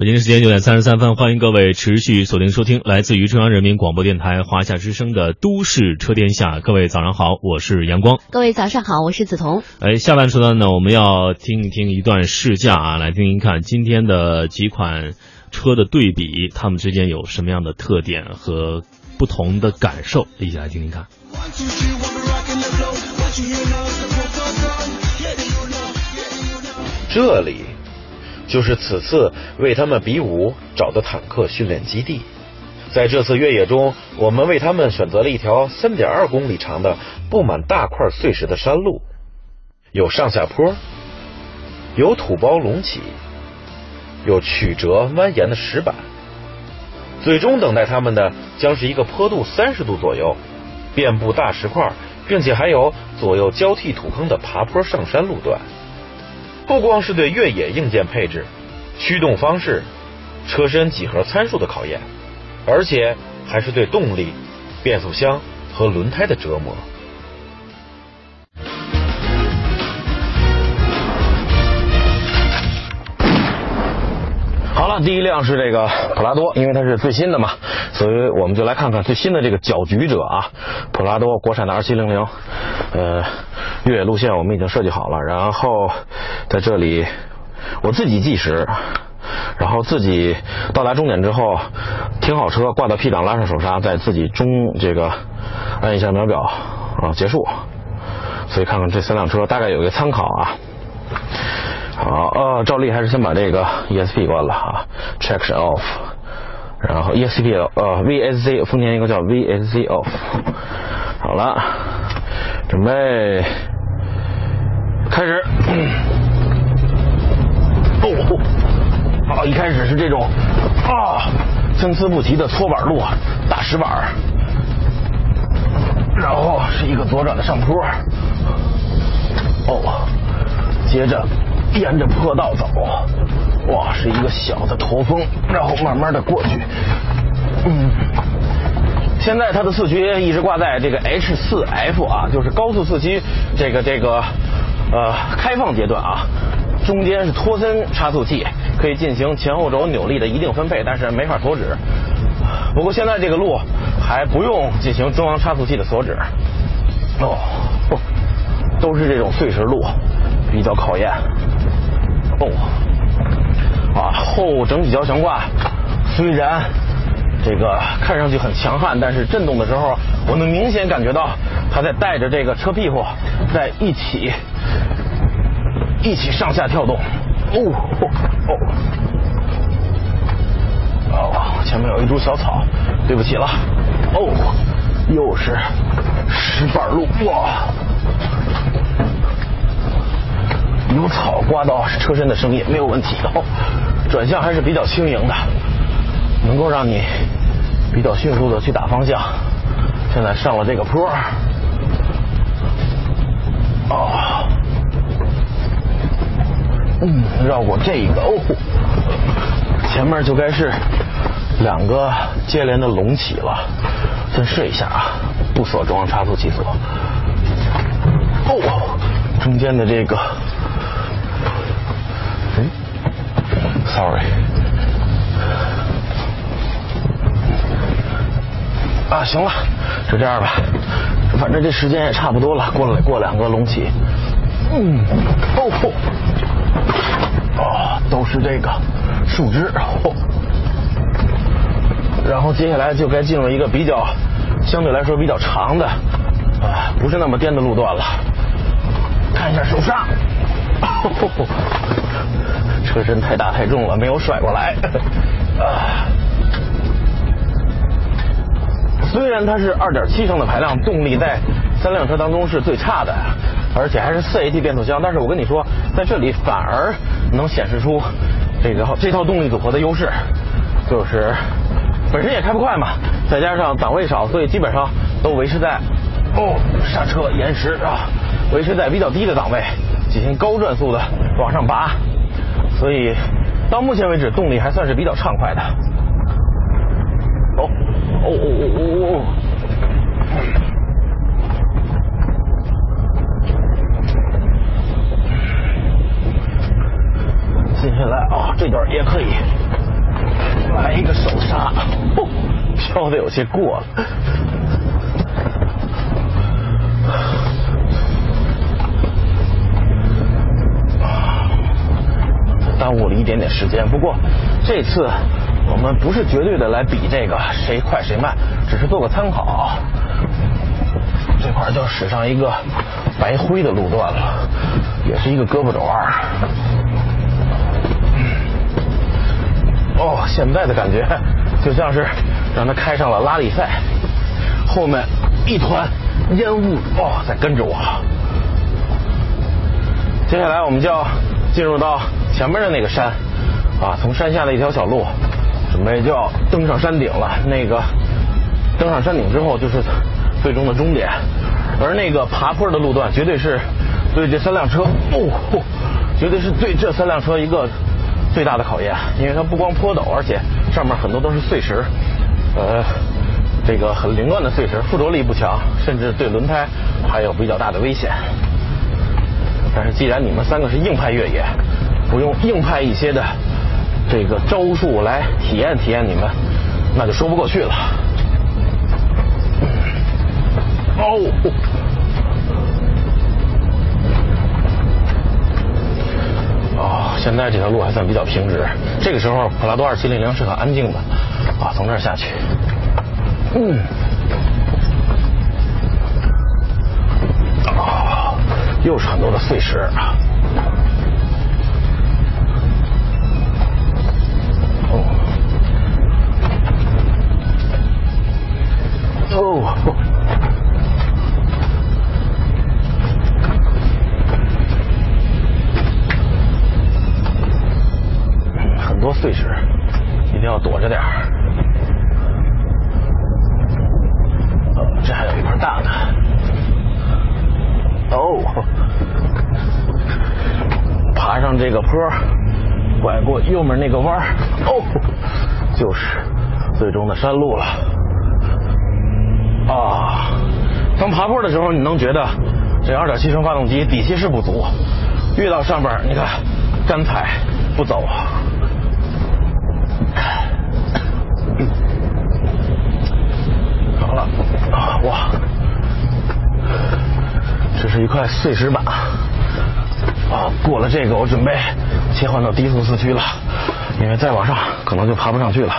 北京时间九点三十三分，欢迎各位持续锁定收听来自于中央人民广播电台华夏之声的《都市车天下》。各位早上好，我是阳光。各位早上好，我是梓潼。哎，下半时段呢，我们要听一听一段试驾啊，来听听看今天的几款车的对比，它们之间有什么样的特点和不同的感受，一起来听听看。这里。就是此次为他们比武找的坦克训练基地，在这次越野中，我们为他们选择了一条三点二公里长的布满大块碎石的山路，有上下坡，有土包隆起，有曲折蜿蜒的石板，最终等待他们的将是一个坡度三十度左右、遍布大石块，并且还有左右交替土坑的爬坡上山路段。不光是对越野硬件配置、驱动方式、车身几何参数的考验，而且还是对动力、变速箱和轮胎的折磨。第一辆是这个普拉多，因为它是最新的嘛，所以我们就来看看最新的这个搅局者啊，普拉多国产的二七零零，呃，越野路线我们已经设计好了，然后在这里我自己计时，然后自己到达终点之后停好车，挂到 P 档，拉上手刹，再自己中这个按一下秒表啊结束，所以看看这三辆车大概有一个参考啊。好，呃，照例还是先把这个 ESP 关了啊，Traction Off，然后 ESP 呃 VSC，丰田一个叫 VSC Off，好了，准备开始。哦，好，一开始是这种啊参差不齐的搓板路，大石板，然后是一个左转的上坡，哦，接着。沿着坡道走，哇，是一个小的驼峰，然后慢慢的过去。嗯，现在它的四驱一直挂在这个 H 四 F 啊，就是高速四驱这个这个呃开放阶段啊，中间是托森差速器，可以进行前后轴扭力的一定分配，但是没法锁止。不过现在这个路还不用进行中央差速器的锁止。哦，不都是这种碎石路，比较考验。哦，啊，后整体交悬挂虽然这个看上去很强悍，但是震动的时候，我能明显感觉到它在带着这个车屁股在一起一起上下跳动。哦哦哦，前面有一株小草，对不起了。哦，又是石板路，哇！有草刮到车身的声音没有问题哦，转向还是比较轻盈的，能够让你比较迅速的去打方向。现在上了这个坡，哦，嗯，绕过这个哦，前面就该是两个接连的隆起了，先试一下啊，不锁中央差速器锁，哦，中间的这个。Sorry，啊，行了，就这样吧，反正这时间也差不多了，过了过两个隆起，嗯，哦，哦，都是这个树枝，哦，然后接下来就该进入一个比较相对来说比较长的啊，不是那么颠的路段了，看一下手刹。车身太大太重了，没有甩过来。虽然它是2.7升的排量，动力在三辆车当中是最差的，而且还是 4AT 变速箱。但是我跟你说，在这里反而能显示出这个这套动力组合的优势，就是本身也开不快嘛，再加上档位少，所以基本上都维持在哦刹车延时啊，维持在比较低的档位。进行高转速的往上拔，所以到目前为止动力还算是比较畅快的。哦哦哦哦哦哦！接下来啊，这段也可以来一个手刹，哦，飘的有些过了。耽误了一点点时间，不过这次我们不是绝对的来比这个谁快谁慢，只是做个参考。这块就使上一个白灰的路段了，也是一个胳膊肘弯。哦，现在的感觉就像是让他开上了拉力赛，后面一团烟雾哦在跟着我。接下来我们就要进入到前面的那个山啊，从山下的一条小路，准备就要登上山顶了。那个登上山顶之后就是最终的终点，而那个爬坡的路段绝对是对这三辆车哦，绝对是对这三辆车一个最大的考验，因为它不光坡陡，而且上面很多都是碎石，呃，这个很凌乱的碎石，附着力不强，甚至对轮胎还有比较大的危险。但是既然你们三个是硬派越野，不用硬派一些的这个招数来体验体验你们，那就说不过去了。哦，哦，现在这条路还算比较平直。这个时候，普拉多二七零零是很安静的啊，从这儿下去，嗯，啊，又是很多的碎石啊。哦，很多碎石，一定要躲着点儿。哦，这还有一块大的。哦，爬上这个坡，拐过右面那个弯儿，哦，就是最终的山路了。啊，当爬坡的时候，你能觉得这2.7升发动机底气是不足，越到上边，你看干踩不走。好了，啊哇，这是一块碎石板。啊，过了这个，我准备切换到低速四驱了，因为再往上可能就爬不上去了。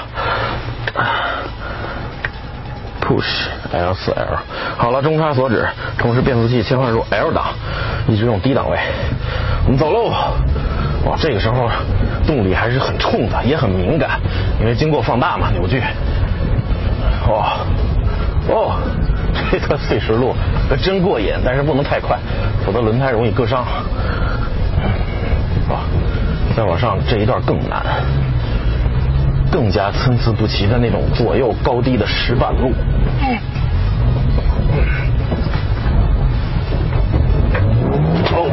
Push L 四 L，好了，中差锁止，同时变速器切换入 L 档，一直用低档位。我们走喽。哇，这个时候动力还是很冲的，也很敏感，因为经过放大嘛，扭矩。哇，哦，这段碎石路真过瘾，但是不能太快，否则轮胎容易割伤。哇，再往上这一段更难。更加参差不齐的那种左右高低的石板路。哦，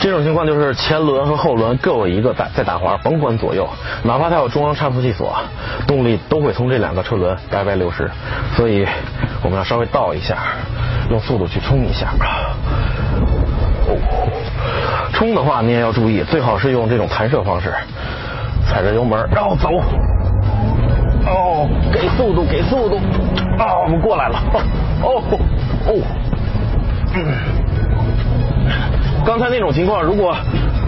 这种情况就是前轮和后轮各有一个打在打滑，甭管左右，哪怕它有中央差速器锁，动力都会从这两个车轮白白流失。所以我们要稍微倒一下，用速度去冲一下。冲的话，你也要注意，最好是用这种弹射方式，踩着油门，然后走。哦，给速度，给速度。啊，我们过来了。哦哦。嗯。刚才那种情况，如果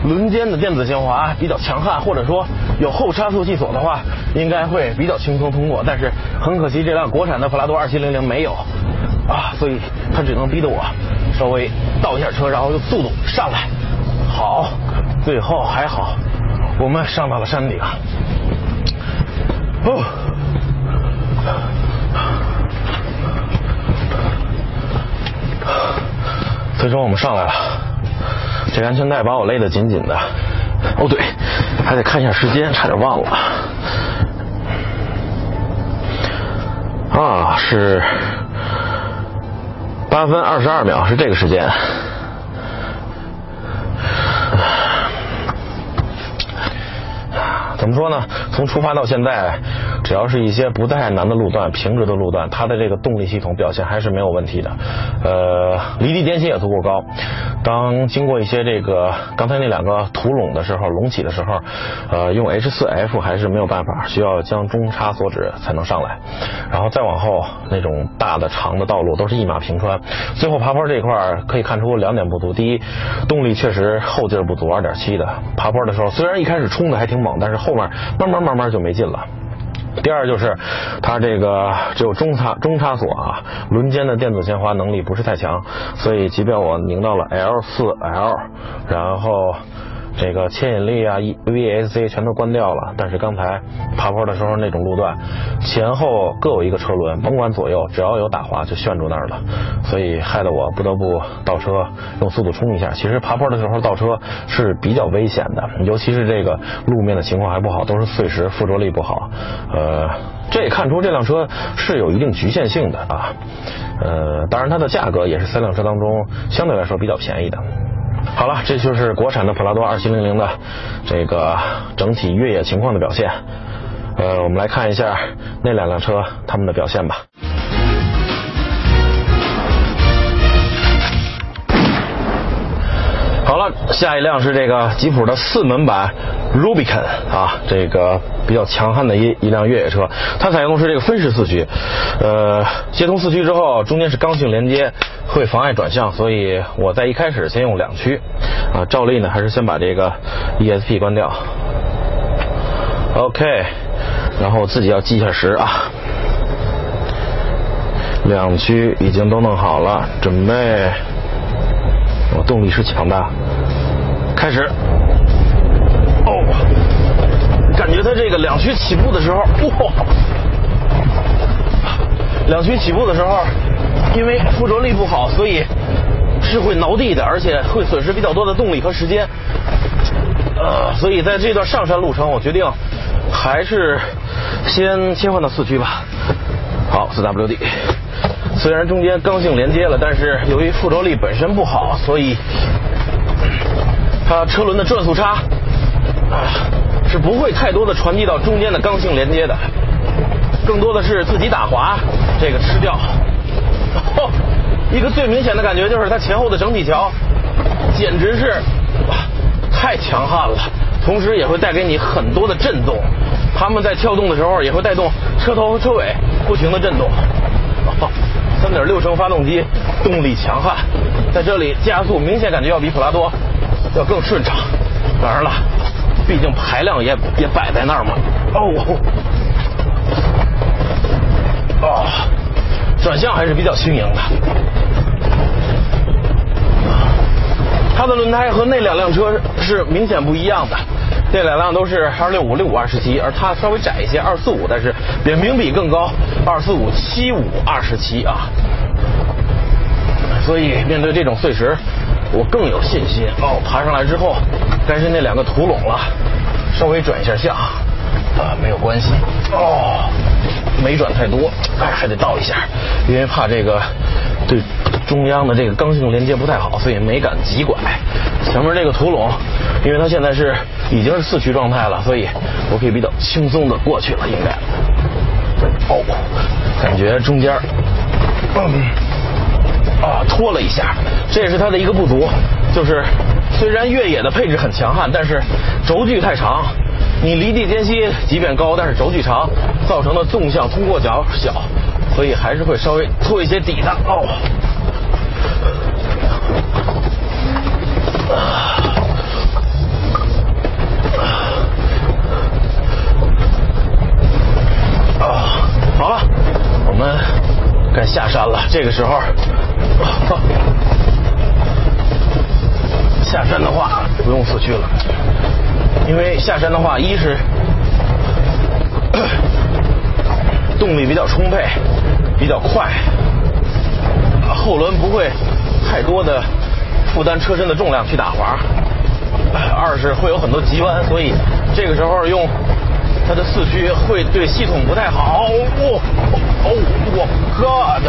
轮间的电子限滑比较强悍，或者说有后差速器锁的话，应该会比较轻松通过。但是很可惜，这辆国产的普拉多二七零零没有啊，所以它只能逼得我稍微倒一下车，然后用速度上来。好，最后还好，我们上到了山顶。哦，最终我们上来了。这安全带把我勒得紧紧的。哦对，还得看一下时间，差点忘了。啊，是八分二十二秒，是这个时间。怎么说呢？从出发到现在，只要是一些不太难的路段、平直的路段，它的这个动力系统表现还是没有问题的。呃，离地间隙也足够高，当经过一些这个刚才那两个土垄的时候，隆起的时候，呃，用 H 四 F 还是没有办法，需要将中差锁止才能上来。然后再往后那种大的长的道路都是一马平川。最后爬坡这一块可以看出两点不足：第一，动力确实后劲不足，二点七的爬坡的时候，虽然一开始冲的还挺猛，但是后面慢慢慢慢就没劲了。第二就是，它这个只有中差中差锁啊，轮间的电子限滑能力不是太强，所以即便我拧到了 L 四 L，然后。这个牵引力啊，VSC 全都关掉了，但是刚才爬坡的时候那种路段，前后各有一个车轮，甭管左右，只要有打滑就旋住那儿了，所以害得我不得不倒车用速度冲一下。其实爬坡的时候倒车是比较危险的，尤其是这个路面的情况还不好，都是碎石，附着力不好。呃，这也看出这辆车是有一定局限性的啊。呃，当然它的价格也是三辆车当中相对来说比较便宜的。好了，这就是国产的普拉多二七零零的这个整体越野情况的表现。呃，我们来看一下那两辆车他们的表现吧。下一辆是这个吉普的四门版 Rubicon 啊，这个比较强悍的一一辆越野车。它采用的是这个分时四驱，呃，接通四驱之后，中间是刚性连接。会妨碍转向，所以我在一开始先用两驱啊。照例呢，还是先把这个 ESP 关掉。OK，然后自己要计一下时啊。两驱已经都弄好了，准备。动力是强大，开始。哦，感觉它这个两驱起步的时候，哇！两驱起步的时候。因为附着力不好，所以是会挠地的，而且会损失比较多的动力和时间。呃，所以在这段上山路程，我决定还是先切换到四驱吧。好，四 WD。虽然中间刚性连接了，但是由于附着力本身不好，所以它车轮的转速差啊是不会太多的传递到中间的刚性连接的，更多的是自己打滑这个吃掉。哦，一个最明显的感觉就是它前后的整体桥，简直是哇，太强悍了。同时也会带给你很多的震动，它们在跳动的时候也会带动车头和车尾不停的震动。三点六升发动机，动力强悍，在这里加速明显感觉要比普拉多要更顺畅。当然了，毕竟排量也也摆在那儿嘛。哦，哦。转向还是比较轻盈的，它的轮胎和那两辆车是明显不一样的，这两辆都是二六五六五二十七，而它稍微窄一些二四五，但是扁平比更高二四五七五二十七啊，所以面对这种碎石，我更有信心哦。爬上来之后，该是那两个土垄了，稍微转一下向啊，没有关系哦。没转太多，哎，还得倒一下，因为怕这个对中央的这个刚性连接不太好，所以没敢急拐。前面这个土垄，因为它现在是已经是四驱状态了，所以我可以比较轻松的过去了，应该。哦，感觉中间，嗯啊，拖了一下，这也是它的一个不足，就是虽然越野的配置很强悍，但是轴距太长。你离地间隙即便高，但是轴距长，造成的纵向通过角小，所以还是会稍微拖一些底的哦。啊，好了，我们啊啊，好了，我们该下山了。这个时候，下山的话不用四驱了。因为下山的话，一是 动力比较充沛，比较快，后轮不会太多的负担车身的重量去打滑；二是会有很多急弯，所以这个时候用它的四驱会对系统不太好。哦，哦，我 God！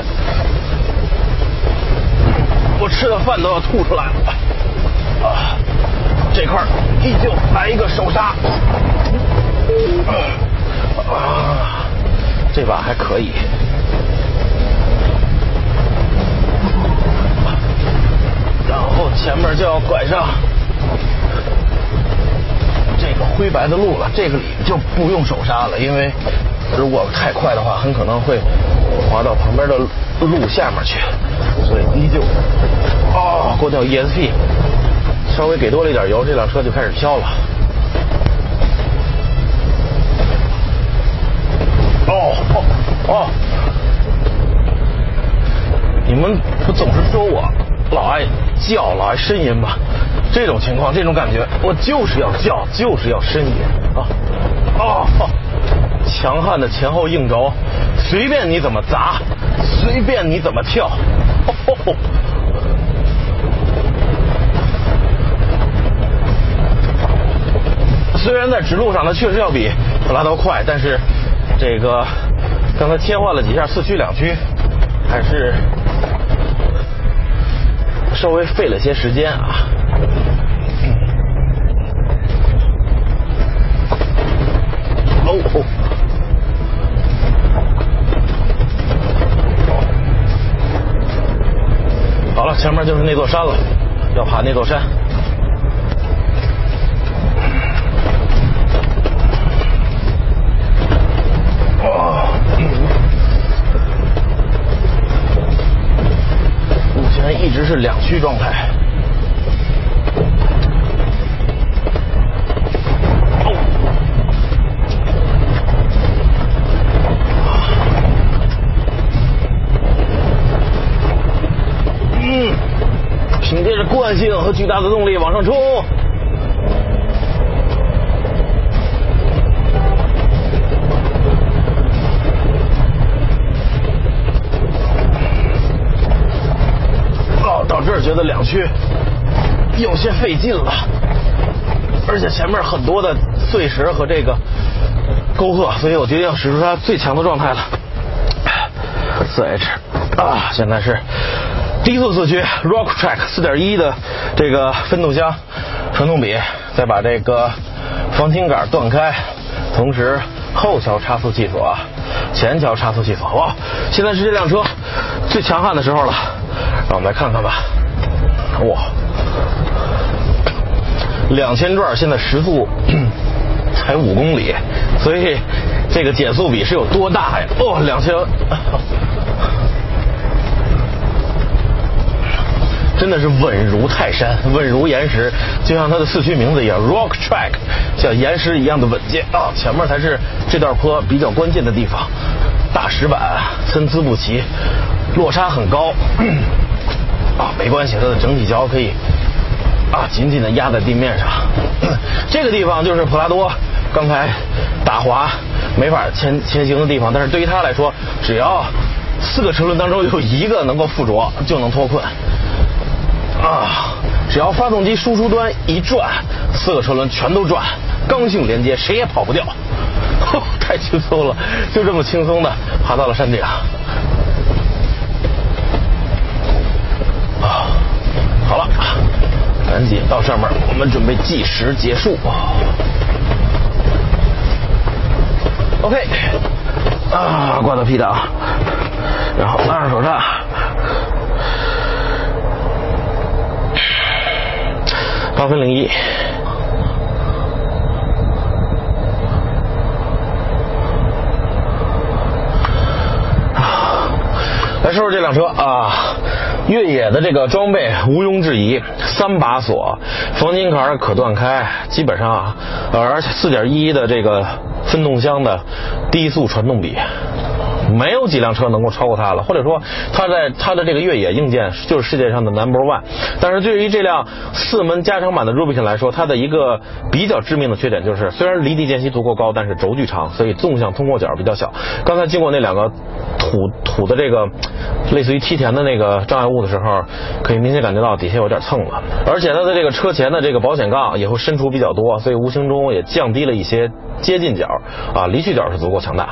我吃的饭都要吐出来了。啊！这块依旧来一个手刹，啊，这把还可以。前面就要拐上这个灰白的路了，这个里就不用手刹了，因为如果太快的话，很可能会滑到旁边的路下面去，所以依旧哦过掉 ESP，稍微给多了一点油，这辆车就开始飘了。哦哦哦！你们不总是说我老爱叫，老爱呻吟吧？这种情况，这种感觉，我就是要叫，就是要呻吟啊！啊，强悍的前后硬轴，随便你怎么砸，随便你怎么跳。哦 虽然在直路上它确实要比普拉多快，但是这个刚才切换了几下四驱两驱，还是稍微费了些时间啊。哦哦，好了，前面就是那座山了，要爬那座山。两驱状态。嗯，凭借着惯性和巨大的动力往上冲。觉得两驱有些费劲了，而且前面很多的碎石和这个沟壑，所以我决定使出它最强的状态了。四 H 啊，现在是低速四驱 Rock Track 四点一的这个分动箱传动比，再把这个防倾杆断开，同时后桥差速器锁，前桥差速器锁。哇，现在是这辆车最强悍的时候了，让我们来看看吧。哇，两千转现在时速才五公里，所以这个减速比是有多大呀？哦，两千。真的是稳如泰山，稳如岩石，就像它的四驱名字一样，Rock Track，像岩石一样的稳健啊！前面才是这段坡比较关键的地方，大石板参差不齐，落差很高啊，没关系，它的整体桥可以啊紧紧的压在地面上。这个地方就是普拉多刚才打滑没法前前行的地方，但是对于它来说，只要四个车轮当中有一个能够附着，就能脱困。啊！只要发动机输出端一转，四个车轮全都转，刚性连接，谁也跑不掉。太轻松了，就这么轻松的爬到了山顶。好了，赶紧到上面，我们准备计时结束。OK，啊，挂到 P 档，然后拉上手刹。八分零一。啊来说说这辆车啊，越野的这个装备毋庸置疑，三把锁，防倾杆可断开，基本上啊，而四点一的这个分动箱的低速传动比。没有几辆车能够超过它了，或者说它在它的这个越野硬件就是世界上的 number one。但是对于这辆四门加长版的 Rubicon 来说，它的一个比较致命的缺点就是，虽然离地间隙足够高，但是轴距长，所以纵向通过角比较小。刚才经过那两个土土的这个类似于梯田的那个障碍物的时候，可以明显感觉到底下有点蹭了。而且它的这个车前的这个保险杠也会伸出比较多，所以无形中也降低了一些接近角啊，离去角是足够强大。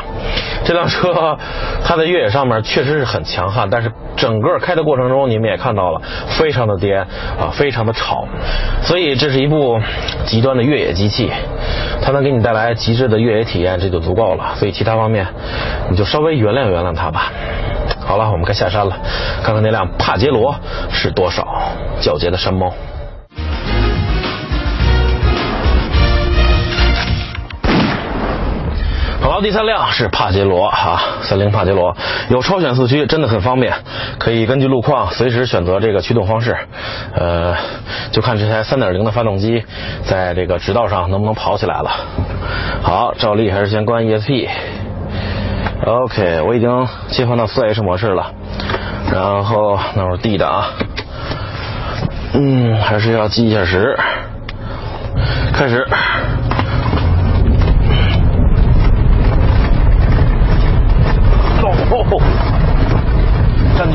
这辆车。它在越野上面确实是很强悍，但是整个开的过程中，你们也看到了，非常的颠啊，非常的吵，所以这是一部极端的越野机器，它能给你带来极致的越野体验，这就足够了。所以其他方面，你就稍微原谅原谅它吧。好了，我们该下山了，看看那辆帕杰罗是多少。皎洁的山猫。第三辆是帕杰罗啊，三菱帕杰罗有超选四驱，真的很方便，可以根据路况随时选择这个驱动方式。呃，就看这台3.0的发动机在这个直道上能不能跑起来了。好，照例还是先关 ESP。OK，我已经切换到 4H 模式了，然后那会儿 D 的啊，嗯，还是要计一下时，开始。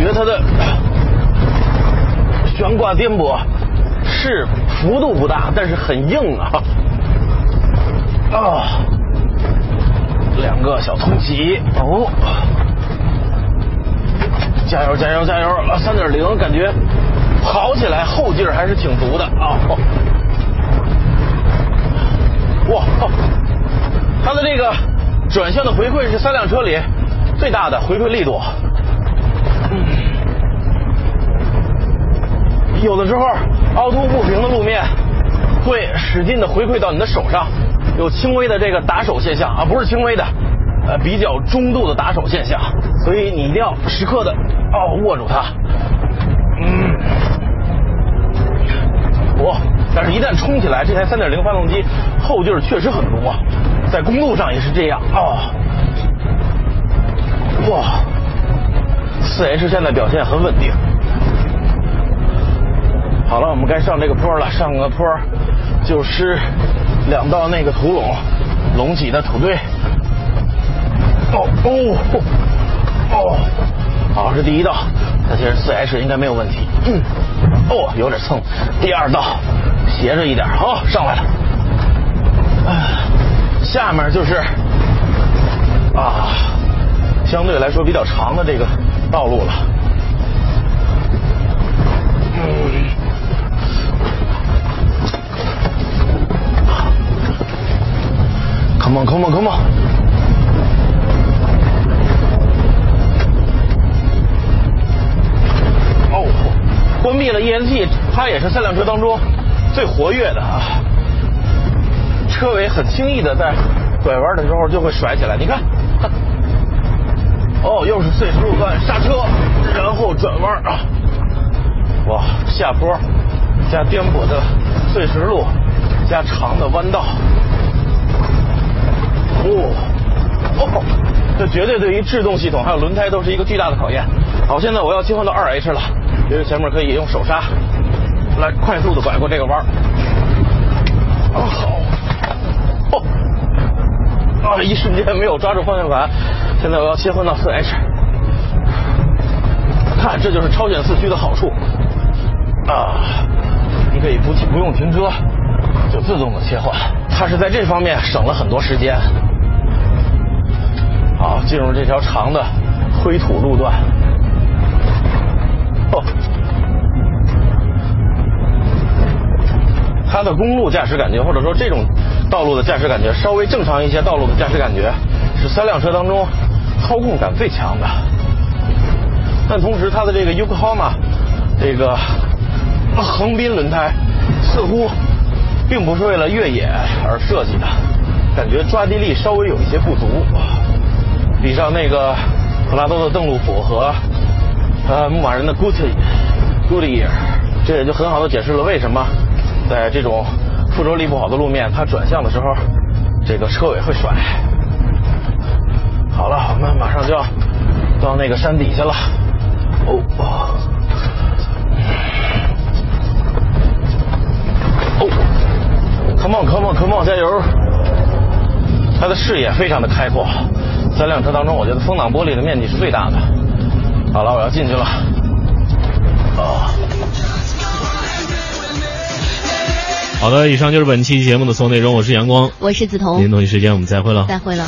觉它的悬挂颠簸是幅度不大，但是很硬啊！啊，两个小通起，哦，加油加油加油！三点零感觉跑起来后劲儿还是挺足的啊！哇，它的这个转向的回馈是三辆车里。最大的回馈力度，有的时候凹凸不平的路面会使劲的回馈到你的手上，有轻微的这个打手现象啊，不是轻微的，呃，比较中度的打手现象，所以你一定要时刻的哦握住它，嗯，哇，但是一旦冲起来，这台3.0发动机后劲儿确实很足啊，在公路上也是这样啊。哇，四 H 现在表现很稳定。好了，我们该上这个坡了。上个坡就是两道那个土垄，隆起的土堆。哦哦哦，好，是第一道。它其实四 H 应该没有问题。嗯，哦，有点蹭。第二道斜着一点，好，上来了。下面就是啊。相对来说比较长的这个道路了。Come on, come on, come on！哦，关闭了 ESG，它也是三辆车当中最活跃的啊。车尾很轻易的在拐弯的时候就会甩起来，你看。哦，又是碎石路段，刹车，然后转弯啊！哇，下坡加颠簸的碎石路，加长的弯道，哦哦，这绝对对于制动系统还有轮胎都是一个巨大的考验。好，现在我要切换到二 H 了，因为前面可以用手刹来快速的拐过这个弯。啊好，哦，啊一瞬间没有抓住方向盘。现在我要切换到四 H，看这就是超选四驱的好处啊！你可以不不用停车，就自动的切换，它是在这方面省了很多时间。好，进入这条长的灰土路段。哦，它的公路驾驶感觉，或者说这种道路的驾驶感觉，稍微正常一些道路的驾驶感觉，是三辆车当中。操控感最强的，但同时它的这个 Yokohama 这个 横滨轮胎似乎并不是为了越野而设计的，感觉抓地力稍微有一些不足。比上那个普拉多的邓禄普和呃牧马人的 Goodyear Goodyear，这也就很好的解释了为什么在这种附着力不好的路面，它转向的时候这个车尾会甩。好了，我们马上就要到那个山底下了。哦哦，哦，Come on，Come on，Come on，加油！它的视野非常的开阔，三辆车当中，我觉得风挡玻璃的面积是最大的。好了，我要进去了。啊！好的，以上就是本期节目的所有内容。我是阳光，我是梓潼。明天同一时间我们再会了。再会了。